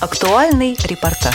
Актуальный репортаж.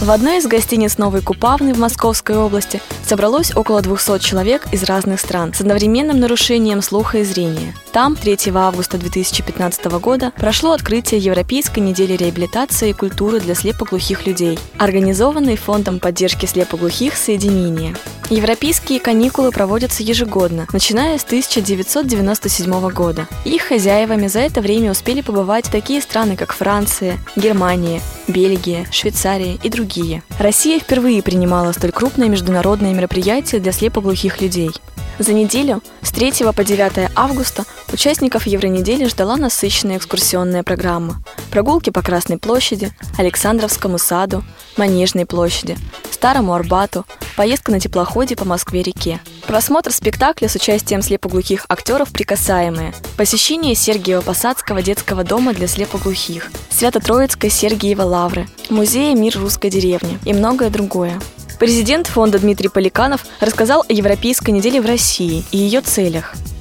В одной из гостиниц Новой Купавны в Московской области собралось около 200 человек из разных стран с одновременным нарушением слуха и зрения. Там 3 августа 2015 года прошло открытие Европейской недели реабилитации и культуры для слепоглухих людей, организованной Фондом поддержки слепоглухих «Соединение». Европейские каникулы проводятся ежегодно, начиная с 1997 года. Их хозяевами за это время успели побывать такие страны, как Франция, Германия, Бельгия, Швейцария и другие. Россия впервые принимала столь крупное международное мероприятие для слепоглухих людей. За неделю с 3 по 9 августа участников Евронедели ждала насыщенная экскурсионная программа. Прогулки по Красной площади, Александровскому саду, Манежной площади, Старому Арбату, поездка на теплоходе по Москве-реке. Просмотр спектакля с участием слепоглухих актеров «Прикасаемые», посещение Сергиева-Посадского детского дома для слепоглухих, Свято-Троицкой Сергиева Лавры, музея «Мир русской деревни» и многое другое. Президент фонда Дмитрий Поликанов рассказал о Европейской неделе в России и ее целях –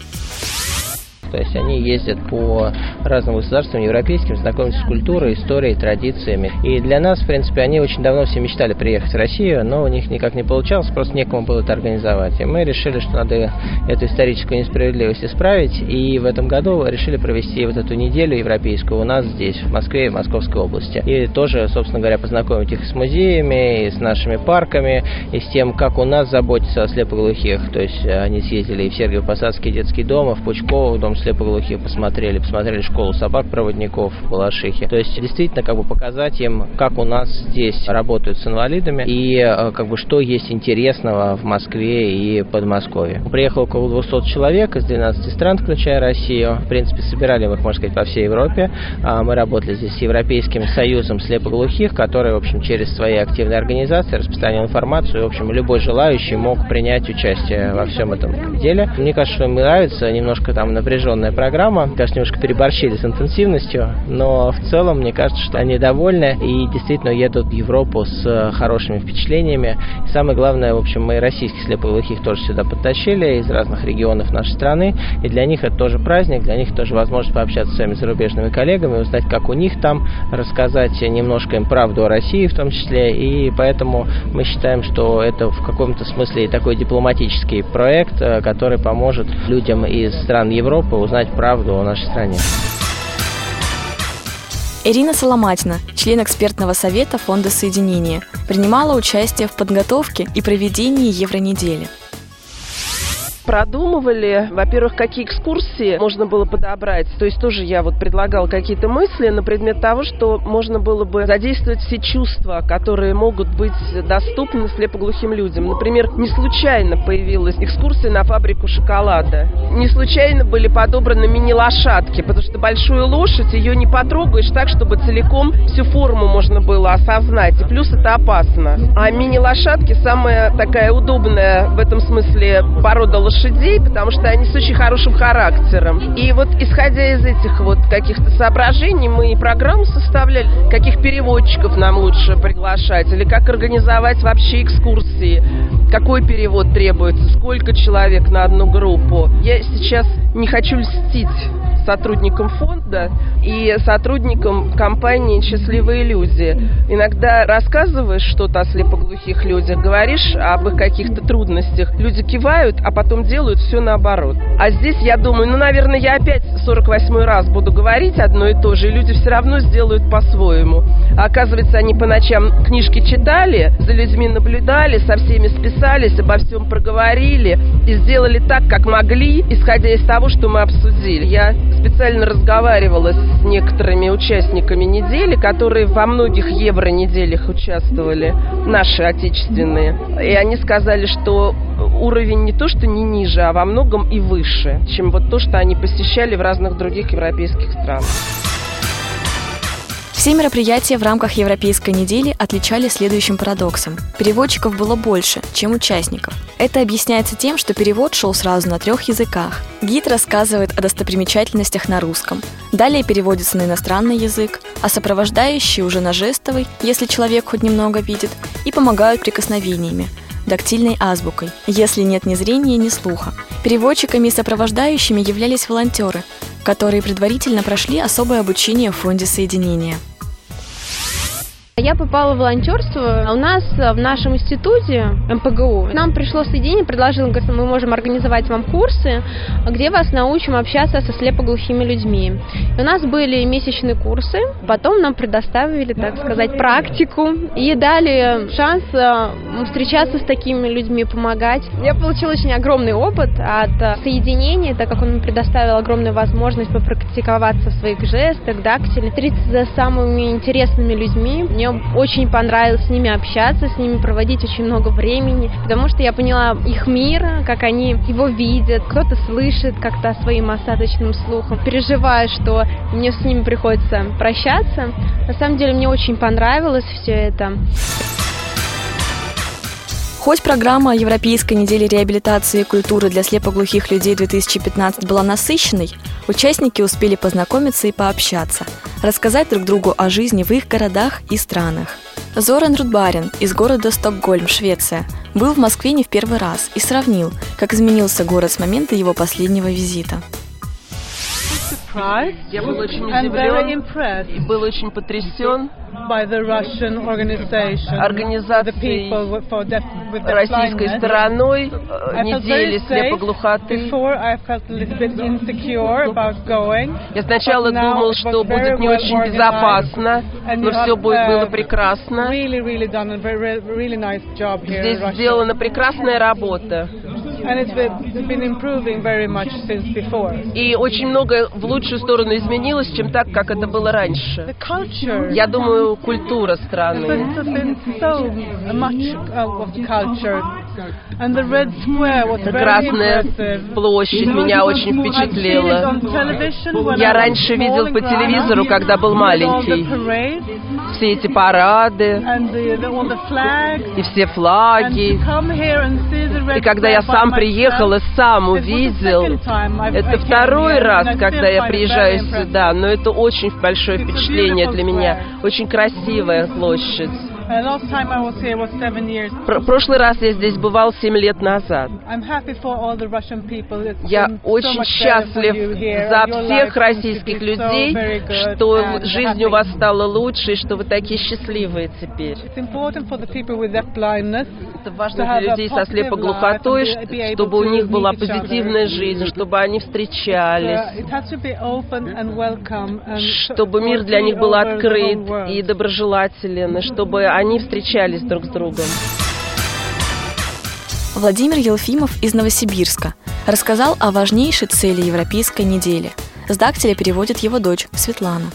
то есть они ездят по разным государствам европейским, знакомятся с культурой, историей, традициями. И для нас, в принципе, они очень давно все мечтали приехать в Россию, но у них никак не получалось, просто некому было это организовать. И мы решили, что надо эту историческую несправедливость исправить, и в этом году решили провести вот эту неделю европейскую у нас здесь, в Москве и в Московской области. И тоже, собственно говоря, познакомить их с музеями, и с нашими парками, и с тем, как у нас заботятся о слепоглухих. То есть они съездили и в Сергиев-Посадский детский дом, и в Пучково, дом слепоглухих посмотрели, посмотрели школу собак-проводников в Балашихе. То есть действительно как бы показать им, как у нас здесь работают с инвалидами и э, как бы что есть интересного в Москве и Подмосковье. Приехало около 200 человек из 12 стран, включая Россию. В принципе, собирали их, можно сказать, по всей Европе. А, мы работали здесь с Европейским союзом слепоглухих, который, в общем, через свои активные организации распространял информацию. В общем, любой желающий мог принять участие во всем этом деле. Мне кажется, что им нравится немножко там напряженно напряженная программа. Конечно, немножко переборщили с интенсивностью, но в целом, мне кажется, что они довольны и действительно едут в Европу с э, хорошими впечатлениями. И самое главное, в общем, мы российских слепоглухих тоже сюда подтащили из разных регионов нашей страны. И для них это тоже праздник, для них тоже возможность пообщаться с своими зарубежными коллегами, узнать, как у них там, рассказать немножко им правду о России в том числе. И поэтому мы считаем, что это в каком-то смысле такой дипломатический проект, э, который поможет людям из стран Европы узнать правду о нашей стране. Ирина Соломатина, член экспертного совета Фонда соединения, принимала участие в подготовке и проведении Евронедели – продумывали, во-первых, какие экскурсии можно было подобрать. То есть тоже я вот предлагал какие-то мысли на предмет того, что можно было бы задействовать все чувства, которые могут быть доступны слепоглухим людям. Например, не случайно появилась экскурсия на фабрику шоколада. Не случайно были подобраны мини-лошадки, потому что большую лошадь ее не потрогаешь так, чтобы целиком всю форму можно было осознать. И плюс это опасно. А мини-лошадки самая такая удобная в этом смысле порода лошадей лошадей, потому что они с очень хорошим характером. И вот исходя из этих вот каких-то соображений, мы и программу составляли, каких переводчиков нам лучше приглашать, или как организовать вообще экскурсии, какой перевод требуется, сколько человек на одну группу. Я сейчас не хочу льстить сотрудникам фонда и сотрудникам компании «Счастливые люди». Иногда рассказываешь что-то о слепоглухих людях, говоришь об их каких-то трудностях, люди кивают, а потом делают все наоборот. А здесь я думаю, ну, наверное, я опять 48 раз буду говорить одно и то же, и люди все равно сделают по-своему. А оказывается, они по ночам книжки читали, за людьми наблюдали, со всеми списались, обо всем проговорили и сделали так, как могли, исходя из того, что мы обсудили. Я специально разговаривала с некоторыми участниками недели, которые во многих евро-неделях участвовали, наши отечественные. И они сказали, что уровень не то, что не ниже, а во многом и выше, чем вот то, что они посещали в разных других европейских странах. Все мероприятия в рамках Европейской недели отличались следующим парадоксом. Переводчиков было больше, чем участников. Это объясняется тем, что перевод шел сразу на трех языках. Гид рассказывает о достопримечательностях на русском. Далее переводится на иностранный язык, а сопровождающие уже на жестовый, если человек хоть немного видит, и помогают прикосновениями, дактильной азбукой, если нет ни зрения, ни слуха. Переводчиками и сопровождающими являлись волонтеры, которые предварительно прошли особое обучение в Фонде соединения. Я попала в волонтерство. У нас в нашем институте МПГУ нам пришло соединение, предложил, говорит, мы можем организовать вам курсы, где вас научим общаться со слепоглухими людьми. И у нас были месячные курсы, потом нам предоставили, так сказать, практику и дали шанс э, встречаться с такими людьми, помогать. Я получила очень огромный опыт от соединения, так как он предоставил огромную возможность попрактиковаться в своих жестах, дактиле, встретиться с самыми интересными людьми. Мне очень понравилось с ними общаться, с ними проводить очень много времени, потому что я поняла их мир, как они его видят, кто-то слышит как-то своим остаточным слухом. Переживаю, что мне с ними приходится прощаться. На самом деле мне очень понравилось все это. Хоть программа Европейской недели реабилитации и культуры для слепоглухих людей 2015 была насыщенной, участники успели познакомиться и пообщаться, рассказать друг другу о жизни в их городах и странах. Зоран Рудбарин из города Стокгольм, Швеция, был в Москве не в первый раз и сравнил, как изменился город с момента его последнего визита. Я был очень удивлен и был очень потрясен by the Russian organization, организацией российской стороной э, недели слепоглухоты. Я сначала думал, что будет не очень безопасно, но все было прекрасно. Здесь сделана прекрасная работа. И очень много в лучшую сторону изменилось, чем так, как это было раньше. Я думаю, культура страны. Красная площадь меня очень впечатлила. Я раньше видел по телевизору, когда был маленький. Все эти парады и все флаги. И когда я сам приехал и сам увидел, это второй раз, когда я приезжаю сюда, но это очень большое впечатление для меня. Очень красивая площадь. Прошлый раз я здесь бывал семь лет назад. Я очень счастлив за всех российских людей, что жизнь у вас стала лучше, и что вы такие счастливые теперь. Это важно для людей со слепоглухотой, чтобы у них была позитивная жизнь, чтобы они встречались, чтобы мир для них был открыт и доброжелателен, и чтобы они встречались друг с другом. Владимир Елфимов из Новосибирска рассказал о важнейшей цели Европейской недели. С дактиля переводит его дочь Светлана.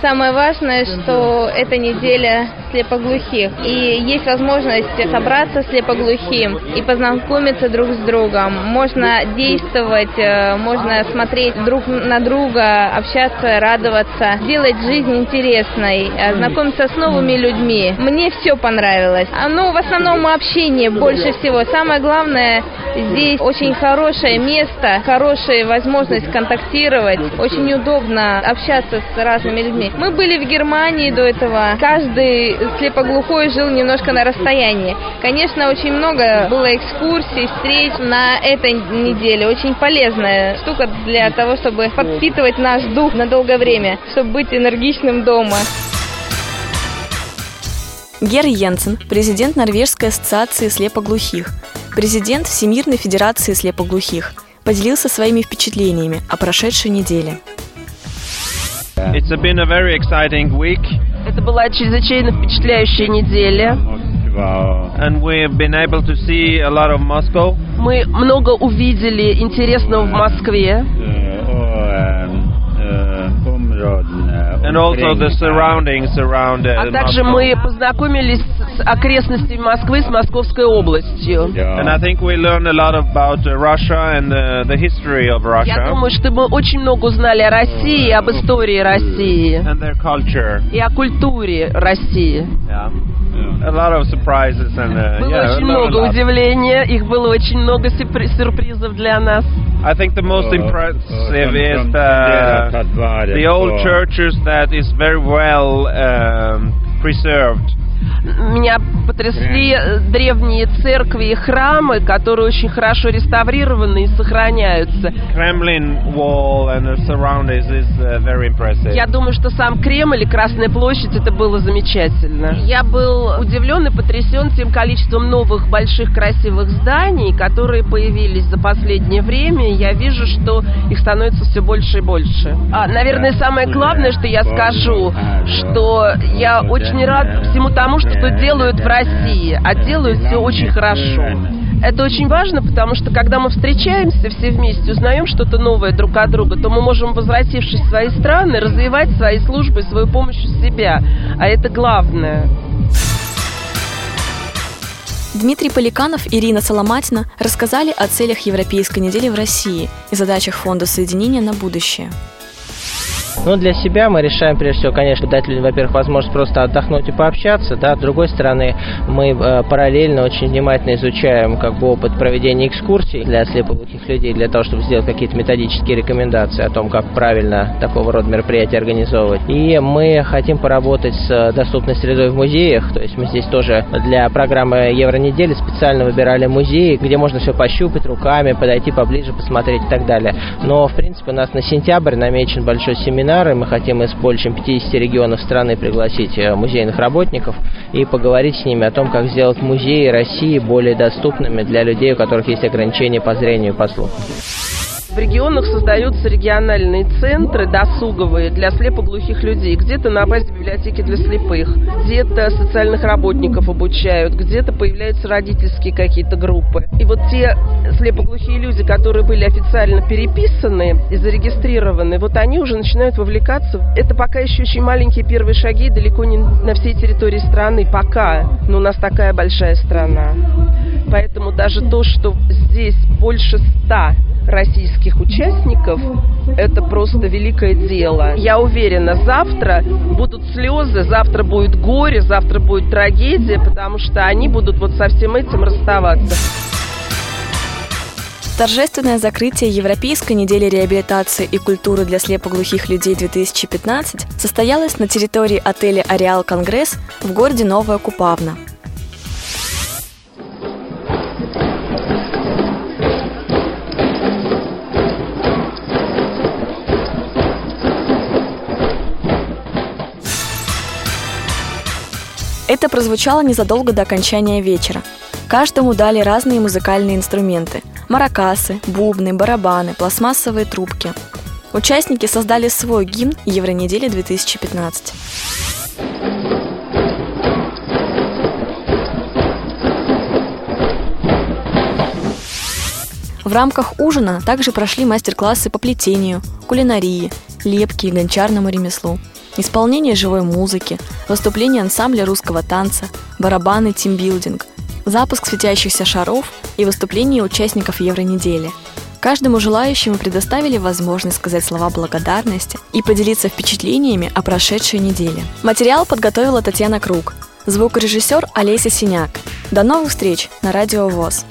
Самое важное, что это неделя слепоглухих. И есть возможность собраться слепоглухим и познакомиться друг с другом. Можно действовать, э, можно смотреть друг на друга, общаться, радоваться, делать жизнь интересной, э, знакомиться с новыми людьми. Мне все понравилось. А, ну, в основном общение больше всего. Самое главное, здесь очень хорошее место, хорошая возможность контактировать. Очень удобно общаться с разными людьми. Мы были в Германии до этого. Каждый слепоглухой жил немножко на расстоянии. Конечно, очень много было экскурсий, встреч на этой неделе. Очень полезная штука для того, чтобы подпитывать наш дух на долгое время, чтобы быть энергичным дома. Гер Йенсен, президент Норвежской ассоциации слепоглухих, президент Всемирной федерации слепоглухих, поделился своими впечатлениями о прошедшей неделе. It's been a very exciting week. Это была чрезвычайно впечатляющая неделя. And we've been able to see a lot of Moscow. Мы много увидели интересного в Москве. And also the surroundings around а также мы познакомились с окрестностями Москвы, с Московской областью. And I think we learned a lot about Russia and the, the history of Russia. Я думаю, что мы очень много узнали о России об истории России. And their culture. И о культуре России. Yeah. A lot of surprises and, uh, было yeah, очень много удивления, их было очень много сюрпризов для нас. I think the most impressive is the, the old churches that is very well um, preserved. Меня потрясли древние церкви и храмы, которые очень хорошо реставрированы и сохраняются. Kremlin wall and the surroundings is uh, very impressive. Я думаю, что сам Кремль и Красная площадь это было замечательно. Я был удивлен и потрясен тем количеством новых больших красивых зданий, которые появились за последнее время. Я вижу, что их становится все больше и больше. А, наверное, самое главное, что я скажу, что я очень рад всему тому, что делают в России, а делают все очень хорошо. Это очень важно, потому что когда мы встречаемся все вместе, узнаем что-то новое друг от друга, то мы можем, возвратившись в свои страны, развивать свои службы, свою помощь у себя. А это главное. Дмитрий Поликанов и Ирина Соломатина рассказали о целях Европейской недели в России и задачах Фонда соединения на будущее. Ну, для себя мы решаем, прежде всего, конечно, дать людям, во-первых, возможность просто отдохнуть и пообщаться, да, с другой стороны, мы э, параллельно очень внимательно изучаем как бы опыт проведения экскурсий для слепоглухих людей, для того, чтобы сделать какие-то методические рекомендации о том, как правильно такого рода мероприятия организовывать. И мы хотим поработать с доступной средой в музеях, то есть мы здесь тоже для программы Евронедели специально выбирали музеи, где можно все пощупать руками, подойти поближе, посмотреть и так далее. Но, в принципе, у нас на сентябрь намечен большой семинар семинары. Мы хотим из более чем 50 регионов страны пригласить э, музейных работников и поговорить с ними о том, как сделать музеи России более доступными для людей, у которых есть ограничения по зрению и по слуху. В регионах создаются региональные центры досуговые для слепоглухих людей. Где-то на базе библиотеки для слепых, где-то социальных работников обучают, где-то появляются родительские какие-то группы. И вот те слепоглухие люди, которые были официально переписаны и зарегистрированы, вот они уже начинают вовлекаться. Это пока еще очень маленькие первые шаги, далеко не на всей территории страны, пока. Но у нас такая большая страна. Поэтому даже то, что здесь больше ста российских участников, это просто великое дело. Я уверена, завтра будут слезы, завтра будет горе, завтра будет трагедия, потому что они будут вот со всем этим расставаться. Торжественное закрытие Европейской недели реабилитации и культуры для слепоглухих людей 2015 состоялось на территории отеля «Ареал Конгресс» в городе Новая Купавна. Это прозвучало незадолго до окончания вечера. Каждому дали разные музыкальные инструменты – маракасы, бубны, барабаны, пластмассовые трубки. Участники создали свой гимн Евронедели 2015. В рамках ужина также прошли мастер-классы по плетению, кулинарии, лепке и гончарному ремеслу – исполнение живой музыки, выступление ансамбля русского танца, барабаны тимбилдинг, запуск светящихся шаров и выступление участников Евронедели. Каждому желающему предоставили возможность сказать слова благодарности и поделиться впечатлениями о прошедшей неделе. Материал подготовила Татьяна Круг, звукорежиссер Олеся Синяк. До новых встреч на Радио ВОЗ.